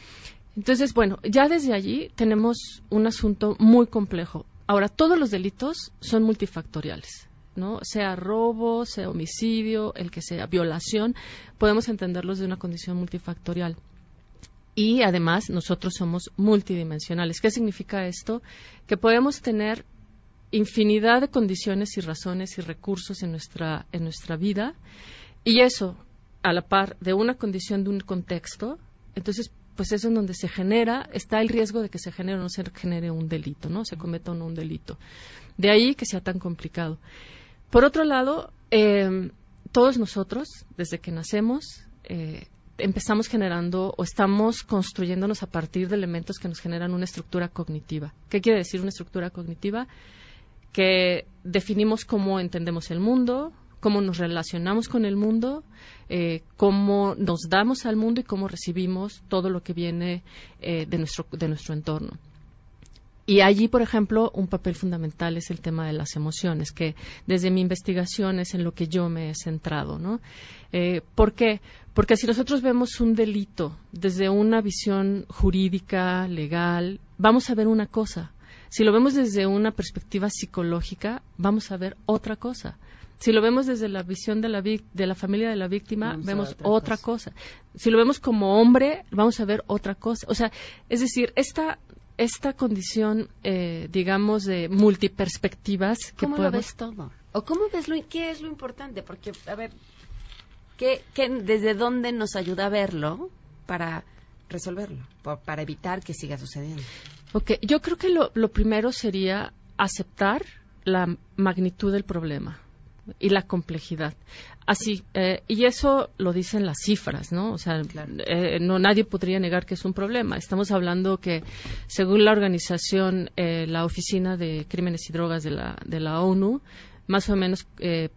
Entonces, bueno, ya desde allí tenemos un asunto muy complejo. Ahora, todos los delitos son multifactoriales. ¿No? sea robo, sea homicidio, el que sea violación, podemos entenderlos de una condición multifactorial. Y además nosotros somos multidimensionales. ¿Qué significa esto? Que podemos tener infinidad de condiciones y razones y recursos en nuestra, en nuestra vida y eso a la par de una condición de un contexto, entonces pues eso es donde se genera, está el riesgo de que se genere o no se genere un delito, ¿no? Se cometa o no un delito. De ahí que sea tan complicado. Por otro lado, em, todos nosotros, desde que nacemos, eh, empezamos generando o estamos construyéndonos a partir de elementos que nos generan una estructura cognitiva. ¿Qué quiere decir una estructura cognitiva? Que definimos cómo entendemos el mundo, cómo nos relacionamos con el mundo, eh, cómo nos damos al mundo y cómo recibimos todo lo que viene eh, de, nuestro, de nuestro entorno. Y allí, por ejemplo, un papel fundamental es el tema de las emociones, que desde mi investigación es en lo que yo me he centrado, ¿no? Eh, ¿Por qué? Porque si nosotros vemos un delito desde una visión jurídica, legal, vamos a ver una cosa. Si lo vemos desde una perspectiva psicológica, vamos a ver otra cosa. Si lo vemos desde la visión de la, de la familia de la víctima, vemos otra, cosa. Si lo vemos como hombre, vamos a ver otra cosa. O sea, es decir, esta, esta condición, eh, digamos, de multiperspectivas que ¿Cómo lo ves todo? ¿O cómo ves lo, qué es lo importante? Porque, a ver, ¿qué, desde dónde nos ayuda a verlo para resolverlo, para evitar que siga sucediendo? Ok, yo creo que lo, lo primero sería aceptar la magnitud del problema y la complejidad. Así, eh, y eso lo dicen las cifras, ¿no? O sea, eh, no nadie podría negar que es un problema. Estamos hablando que, según la organización, eh, la Oficina de Crímenes y Drogas de la, de la ONU, más o menos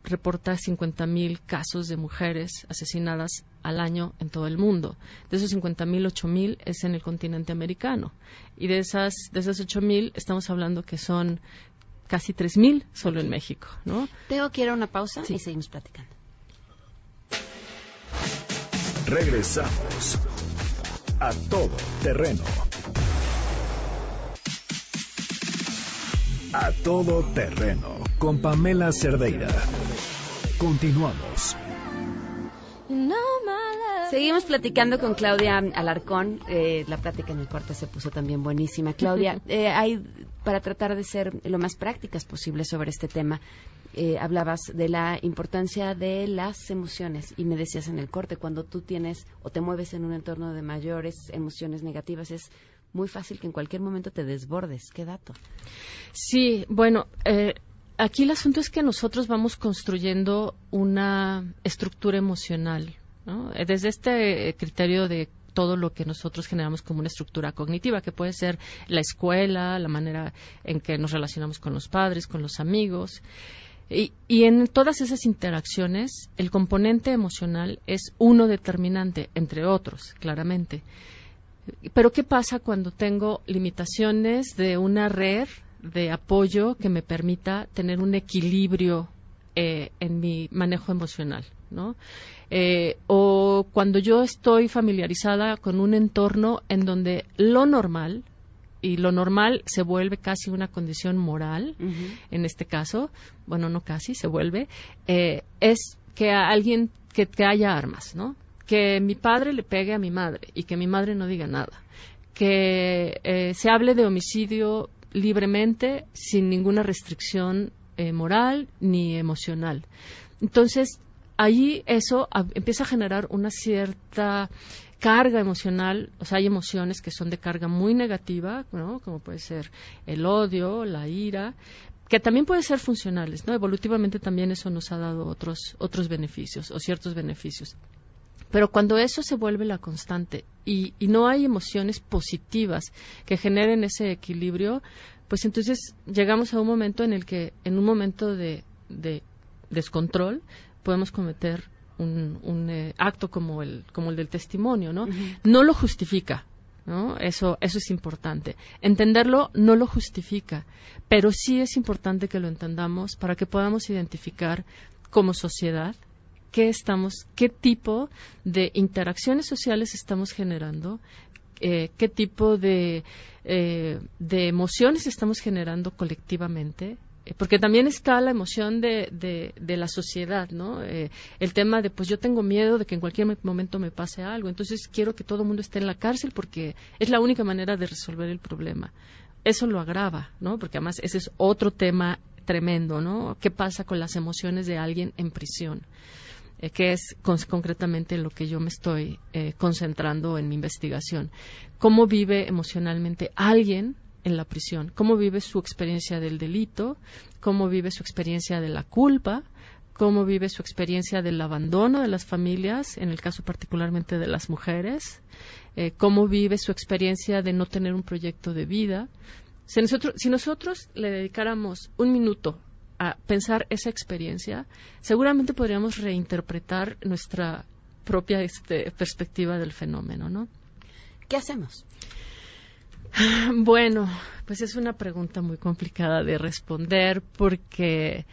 reporta 50.000 casos de mujeres asesinadas al año en todo el mundo. De esos 50.000, 8.000 es en el continente americano. Y de esas, de esas 8.000 estamos hablando que son casi 3.000 solo en México, ¿no? Ir a una pausa y seguimos platicando. Regresamos a todo terreno. A todo terreno con Pamela Cerdeira. Continuamos. Seguimos platicando con Claudia Alarcón. Eh, la plática en el corte se puso también buenísima. Claudia, eh, hay, para tratar de ser lo más prácticas posible sobre este tema, eh, hablabas de la importancia de las emociones y me decías en el corte, cuando tú tienes o te mueves en un entorno de mayores emociones negativas, es muy fácil que en cualquier momento te desbordes. ¿Qué dato? Sí, bueno, aquí el asunto es que nosotros vamos construyendo una estructura emocional eh, desde este eh, criterio de todo lo que nosotros generamos como una estructura cognitiva, que puede ser la escuela, la manera en que nos relacionamos con los padres, con los amigos. Y, y, en todas esas interacciones, el componente emocional es uno determinante, entre otros, claramente. Pero ¿qué pasa cuando tengo limitaciones de una red de apoyo que me permita tener un equilibrio eh, en mi manejo emocional? ¿no? Eh, o cuando yo estoy familiarizada con un entorno en donde lo normal, y lo normal se vuelve casi una condición moral, en este caso, bueno, no casi, se vuelve, eh, es que a alguien que, haya armas, ¿no? Que mi padre le pegue a mi madre y que mi madre no diga nada. Que eh, se hable de homicidio libremente, sin ninguna restricción moral ni emocional. Entonces, allí eso empieza a generar una cierta carga emocional, o sea, hay emociones que son de carga muy negativa, ¿no? Como puede ser el odio, la ira, que también pueden ser funcionales, ¿no? Evolutivamente también eso nos ha dado otros, otros beneficios o ciertos beneficios. Pero cuando eso se vuelve la constante y, no hay emociones positivas que generen ese equilibrio, pues entonces llegamos a un momento en el que, en un momento de descontrol, podemos cometer un, eh, acto como el, como el del testimonio, ¿no? No lo justifica, ¿no? Eso, eso es importante. Entenderlo no lo justifica, pero sí es importante que lo entendamos para que podamos identificar como sociedad qué estamos, qué tipo de interacciones sociales estamos generando, eh, qué tipo de, eh, de emociones estamos generando colectivamente eh, porque también está la emoción de, de, la sociedad, ¿no? El tema de, pues yo tengo miedo de que en cualquier momento me pase algo, entonces quiero que todo el mundo esté en la cárcel porque es la única manera de resolver el problema. Eso lo agrava, ¿no? Porque además ese es otro tema tremendo, ¿no? ¿Qué pasa con las emociones de alguien en prisión? Eh, que es concretamente lo que yo me estoy concentrando en mi investigación. ¿Cómo vive emocionalmente alguien en la prisión, cómo vive su experiencia del delito, cómo vive su experiencia de la culpa, cómo vive su experiencia del abandono de las familias, en el caso particularmente de las mujeres, eh, cómo vive su experiencia de no tener un proyecto de vida. Si nosotros, si nosotros le dedicáramos un minuto a pensar esa experiencia, seguramente podríamos reinterpretar nuestra propia este, perspectiva del fenómeno, ¿no? ¿Qué hacemos? Bueno, pues es una pregunta muy complicada de responder porque,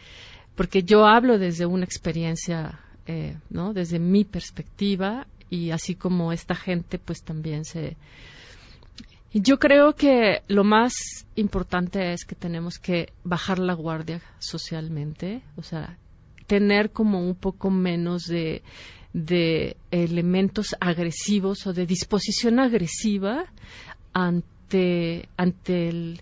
porque yo hablo desde una experiencia, eh, ¿no? Desde mi perspectiva y así como esta gente, pues también se. Yo creo que lo más importante es que tenemos que bajar la guardia socialmente, o sea, tener como un poco menos de, de elementos agresivos o de disposición agresiva ante ante, el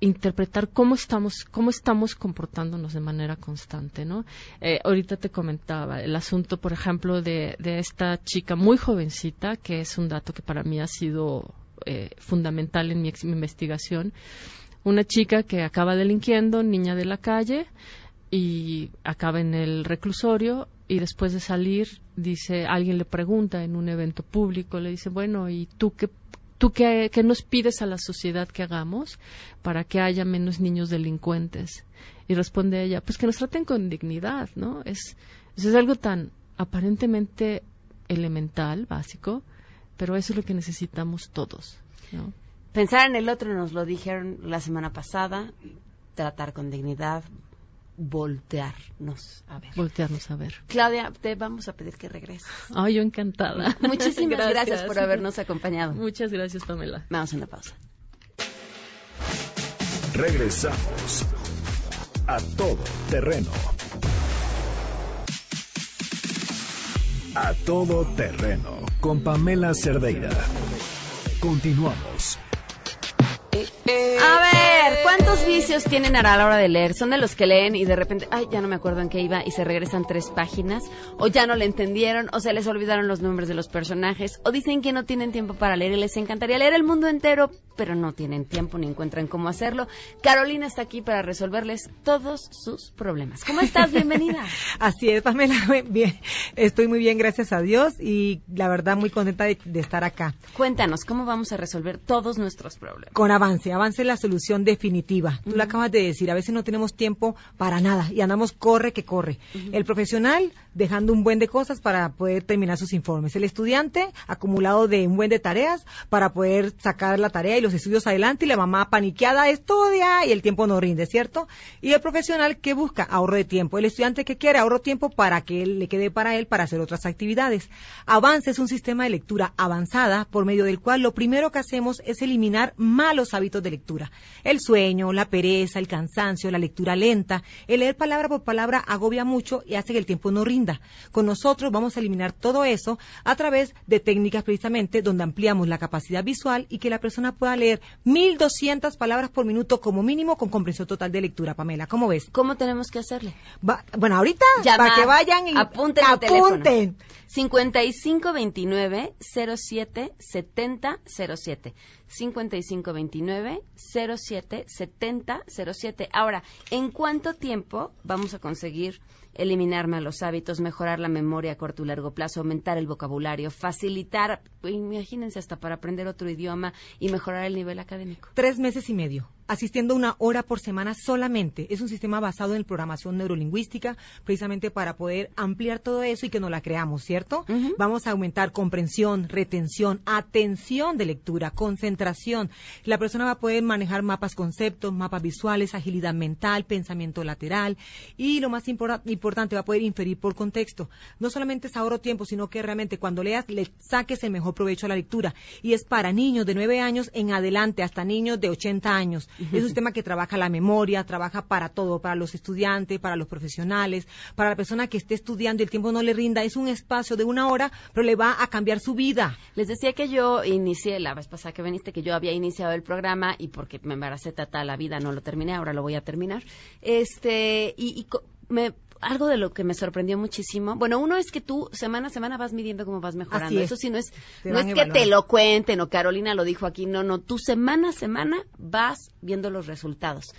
interpretar cómo estamos cómo estamos comportándonos de manera constante no eh, ahorita te comentaba el asunto por ejemplo de, esta chica muy jovencita que es un dato que para mí ha sido eh, fundamental en mi, investigación una chica que acaba delinquiendo niña de la calle y acaba en el reclusorio y después de salir dice alguien le pregunta en un evento público le dice bueno y tú qué ¿Tú qué, nos pides a la sociedad que hagamos para que haya menos niños delincuentes? Y responde ella, pues que nos traten con dignidad, ¿no? Es, es algo tan aparentemente elemental, básico, pero eso es lo que necesitamos todos, ¿no? Pensar en el otro, nos lo dijeron la semana pasada, tratar con dignidad, voltearnos a ver. Voltearnos a ver. Claudia, te vamos a pedir que regreses. Ay, yo encantada. Muchísimas gracias. por habernos acompañado. Muchas gracias, Pamela. Vamos a una pausa. Regresamos a todo terreno. A todo terreno con Pamela Cerdeira. Continuamos. A ver, ¿cuántos vicios tienen a la hora de leer? ¿Son de los que leen y de repente, ay, ya no me acuerdo en qué iba y se regresan tres páginas? ¿O ya no le entendieron? ¿O se les olvidaron los nombres de los personajes? ¿O dicen que no tienen tiempo para leer y les encantaría leer el mundo entero, pero no tienen tiempo ni encuentran cómo hacerlo? Carolina está aquí para resolverles todos sus problemas. ¿Cómo estás? Bienvenida. Así es, Pamela. Bien, estoy muy bien, gracias a Dios y la verdad muy contenta de, de estar acá. Cuéntanos, ¿cómo vamos a resolver todos nuestros problemas? Con avance, avance la solución definitiva. Tú lo acabas de decir, a veces no tenemos tiempo para nada y andamos corre que corre. El profesional dejando un buen de cosas para poder terminar sus informes. El estudiante acumulado de un buen de tareas para poder sacar la tarea y los estudios adelante y la mamá paniqueada estudia y el tiempo no rinde, ¿cierto? Y el profesional que busca ahorro de tiempo. El estudiante que quiere ahorro de tiempo para que le quede para él para hacer otras actividades. Avance es un sistema de lectura avanzada por medio del cual lo primero que hacemos es eliminar malos hábitos de lectura. El sueño, la pereza, el cansancio, la lectura lenta, el leer palabra por palabra agobia mucho y hace que el tiempo no rinda. Con nosotros vamos a eliminar todo eso a través de técnicas precisamente donde ampliamos la capacidad visual y que la persona pueda leer 1200 palabras por minuto como mínimo con comprensión total de lectura, Pamela. ¿Cómo ves? ¿Cómo tenemos que hacerle? bueno, ahorita para que vayan y apunten. apunten. 5529 07 70 07. 5529 07 70 07. Ahora, ¿en cuánto tiempo vamos a conseguir eliminar malos hábitos, mejorar la memoria a corto y largo plazo, aumentar el vocabulario, facilitar, imagínense hasta para aprender otro idioma y mejorar el nivel académico? Tres meses y medio asistiendo una hora por semana solamente. Es un sistema basado en programación neurolingüística, precisamente para poder ampliar todo eso y que no la creamos, ¿cierto? Vamos a aumentar comprensión, retención, atención de lectura, concentración. La persona va a poder manejar mapas conceptos, mapas visuales, agilidad mental, pensamiento lateral y lo más importante, va a poder inferir por contexto. No solamente es ahorro tiempo, sino que realmente cuando leas le saques el mejor provecho a la lectura. Y es para niños de 9 años en adelante, hasta niños de 80 años. Es un sistema que trabaja la memoria, trabaja para todo, para los estudiantes, para los profesionales, para la persona que esté estudiando y el tiempo no le rinda. Es un espacio de una hora, pero le va a cambiar su vida. Les decía que yo inicié, la vez pasada que viniste, que yo había iniciado el programa y porque me embaracé tata la vida no lo terminé, ahora lo voy a terminar. Este, y, y me algo de lo que me sorprendió muchísimo. Bueno, uno es que tú semana a semana vas midiendo cómo vas mejorando. Eso sí no es, no es que te lo cuenten o Carolina lo dijo aquí. No, no. Tú semana a semana vas viendo los resultados.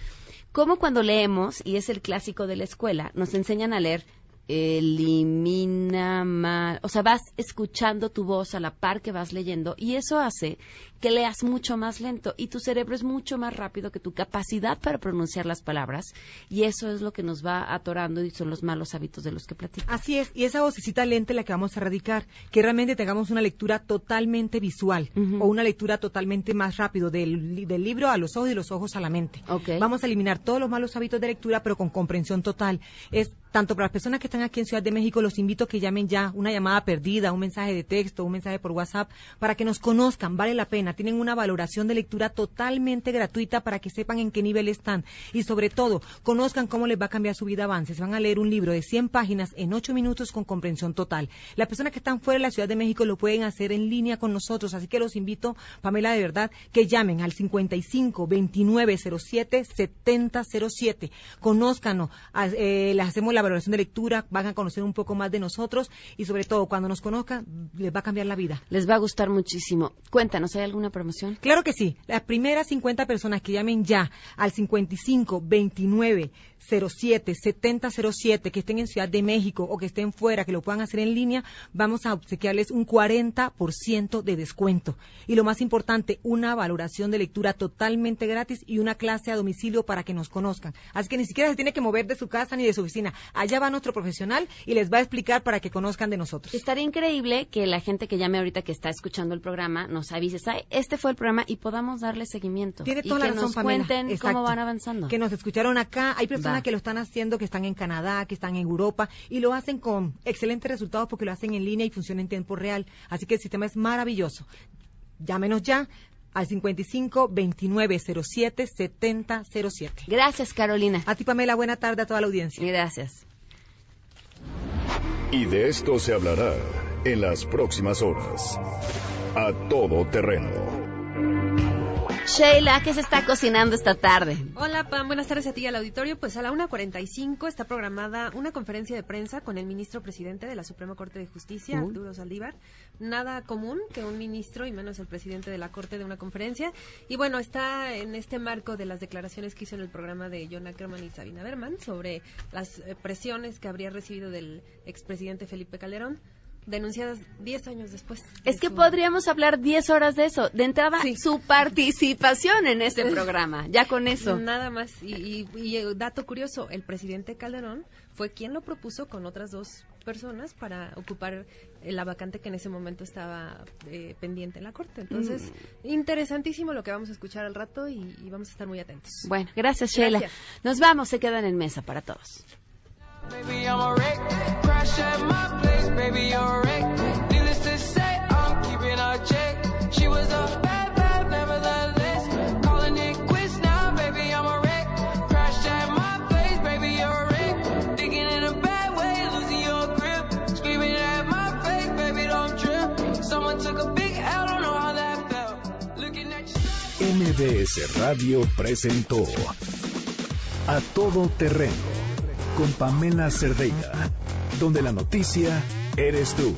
Como cuando leemos, y es el clásico de la escuela, nos enseñan a leer elimina mal, o sea, vas escuchando tu voz a la par que vas leyendo y eso hace que leas mucho más lento y tu cerebro es mucho más rápido que tu capacidad para pronunciar las palabras y eso es lo que nos va atorando y son los malos hábitos de los que platicamos. Así es, y esa vocecita lenta la que vamos a erradicar, que realmente tengamos una lectura totalmente visual o una lectura totalmente más rápido del, del, libro a los ojos y los ojos a la mente. Vamos a eliminar todos los malos hábitos de lectura pero con comprensión total. Es tanto para las personas que están aquí en Ciudad de México, los invito a que llamen ya una llamada perdida, un mensaje de texto, un mensaje por WhatsApp, para que nos conozcan, vale la pena tienen una valoración de lectura totalmente gratuita para que sepan en qué nivel están y sobre todo conozcan cómo les va a cambiar su vida avances. Van a leer un libro de 100 páginas en 8 minutos con comprensión total. Las personas que están fuera de la Ciudad de México lo pueden hacer en línea con nosotros, así que los invito, Pamela, de verdad, que llamen al 55 29 07 70 07. Conózcanos, eh, les hacemos la valoración de lectura, van a conocer un poco más de nosotros y sobre todo cuando nos conozcan les va a cambiar la vida. Les va a gustar muchísimo. Cuéntanos, ¿hay alguna promoción? Claro que sí. Las primeras 50 personas que llamen ya al 55 29 07 70 07 que estén en Ciudad de México o que estén fuera, que lo puedan hacer en línea, vamos a obsequiarles un 40% de descuento. Y lo más importante, una valoración de lectura totalmente gratis y una clase a domicilio para que nos conozcan. Así que ni siquiera se tiene que mover de su casa ni de su oficina. Allá va nuestro profesional y les va a explicar para que conozcan de nosotros. Estaría increíble que la gente que llame ahorita que está escuchando el programa nos avise, este fue el programa y podamos darle seguimiento. Tiene toda y la que razón, nos cuenten cómo van avanzando. Que nos escucharon acá. Hay personas que lo están haciendo, que están en Canadá, que están en Europa y lo hacen con excelentes resultados porque lo hacen en línea y funciona en tiempo real. Así que el sistema es maravilloso. Llámenos ya al 55 29 07 70 07. Gracias, Carolina. A ti, Pamela, buena tarde a toda la audiencia. Gracias. Y de esto se hablará en las próximas horas. A todo terreno. Sheila, ¿qué se está cocinando esta tarde? Hola, Pam. Buenas tardes a ti y al auditorio. Pues a la 1.45 está programada una conferencia de prensa con el ministro presidente de la Suprema Corte de Justicia, Arturo Saldívar. Nada común que un ministro y menos el presidente de la Corte de una conferencia. Y bueno, está en este marco de las declaraciones que hizo en el programa de John Ackerman y Sabina Berman sobre las eh, presiones que habría recibido del expresidente Felipe Calderón denunciadas 10 años después. Es que podríamos hablar 10 horas de eso. De entrada, su participación en este programa. Ya con eso. Nada más. Y, y, dato curioso, el presidente Calderón fue quien lo propuso con otras dos personas para ocupar la vacante que en ese momento estaba eh, pendiente en la Corte. Entonces, mm. interesantísimo lo que vamos a escuchar al rato y, vamos a estar muy atentos. Bueno, gracias, Sheila. Nos vamos, se quedan en mesa para todos. MBS Radio presentó A Todo Terreno con Pamela Cerdeira, donde la noticia eres tú.